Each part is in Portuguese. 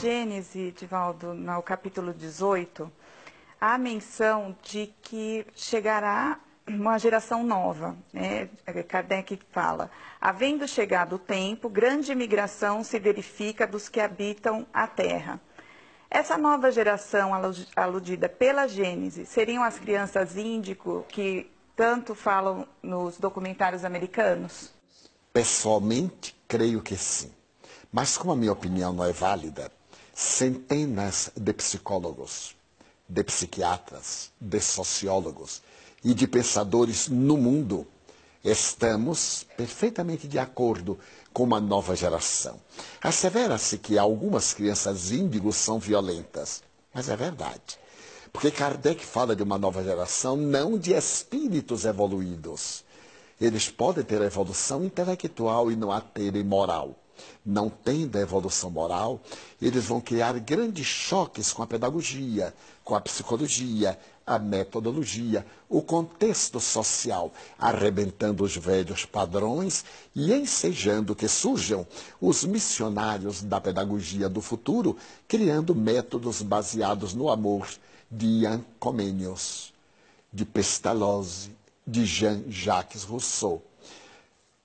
Gênese, Divaldo, no capítulo 18, há menção de que chegará uma geração nova. Né? Kardec fala: havendo chegado o tempo, grande migração se verifica dos que habitam a terra. Essa nova geração aludida pela Gênese seriam as crianças índico que tanto falam nos documentários americanos? Pessoalmente, creio que sim. Mas como a minha opinião não é válida, centenas de psicólogos, de psiquiatras, de sociólogos e de pensadores no mundo estamos perfeitamente de acordo com uma nova geração. Assevera-se que algumas crianças índigos são violentas, mas é verdade. Porque Kardec fala de uma nova geração, não de espíritos evoluídos. Eles podem ter evolução intelectual e não a terem moral não tendo a evolução moral, eles vão criar grandes choques com a pedagogia, com a psicologia, a metodologia, o contexto social, arrebentando os velhos padrões e ensejando que surjam os missionários da pedagogia do futuro, criando métodos baseados no amor de Ian Comenius, de Pestalozzi, de Jean-Jacques Rousseau,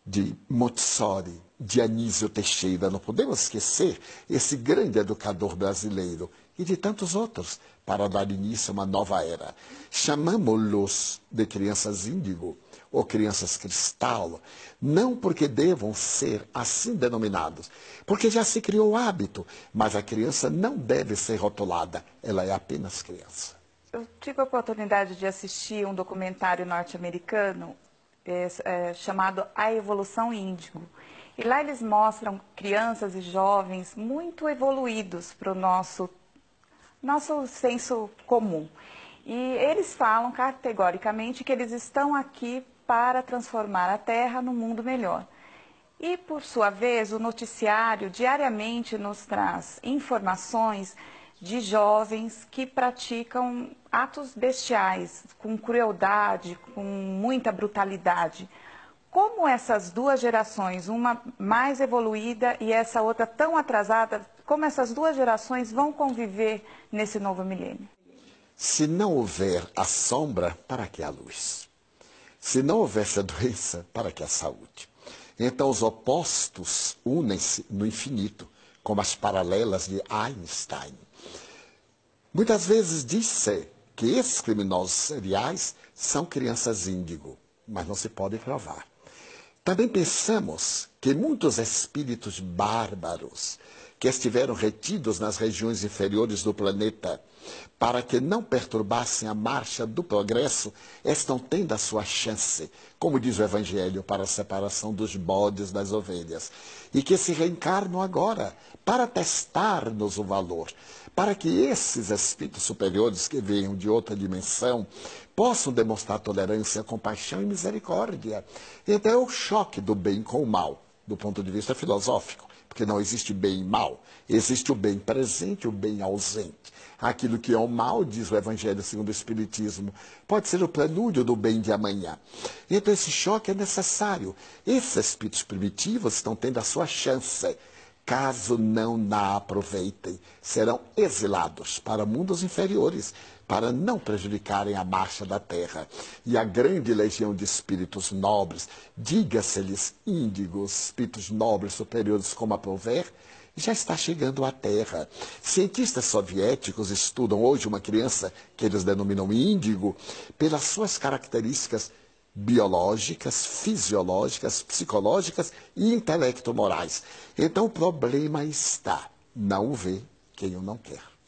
de Montessori, Dionísio Teixeira. Não podemos esquecer esse grande educador brasileiro e de tantos outros para dar início a uma nova era. Chamamos-los de crianças índigo ou crianças cristal, não porque devam ser assim denominados, porque já se criou o hábito, mas a criança não deve ser rotulada, ela é apenas criança. Eu tive a oportunidade de assistir um documentário norte-americano é, é, chamado A Evolução Índigo. E lá eles mostram crianças e jovens muito evoluídos para o nosso, nosso senso comum. E eles falam categoricamente que eles estão aqui para transformar a Terra num mundo melhor. E, por sua vez, o noticiário diariamente nos traz informações de jovens que praticam atos bestiais, com crueldade, com muita brutalidade. Como essas duas gerações, uma mais evoluída e essa outra tão atrasada, como essas duas gerações vão conviver nesse novo milênio? Se não houver a sombra, para que a luz? Se não houvesse a doença, para que a saúde? Então os opostos unem-se no infinito, como as paralelas de Einstein. Muitas vezes diz-se que esses criminosos seriais são crianças índigo, mas não se pode provar. Também pensamos que muitos espíritos bárbaros que estiveram retidos nas regiões inferiores do planeta para que não perturbassem a marcha do progresso, estão tendo a sua chance, como diz o Evangelho, para a separação dos bodes das ovelhas, e que se reencarnam agora para testar-nos o valor, para que esses espíritos superiores que venham de outra dimensão possam demonstrar tolerância, compaixão e misericórdia. Então é o choque do bem com o mal, do ponto de vista filosófico, porque não existe bem e mal, existe o bem presente e o bem ausente. Aquilo que é o mal, diz o Evangelho segundo o Espiritismo, pode ser o prelúdio do bem de amanhã. Então esse choque é necessário. Esses espíritos primitivos estão tendo a sua chance caso não na aproveitem, serão exilados para mundos inferiores, para não prejudicarem a marcha da terra. E a grande legião de espíritos nobres, diga-se-lhes índigos, espíritos nobres superiores como aprouver, já está chegando à Terra. Cientistas soviéticos estudam hoje uma criança que eles denominam índigo pelas suas características biológicas, fisiológicas, psicológicas e intelecto-morais. Então o problema está, não o vê quem o não quer.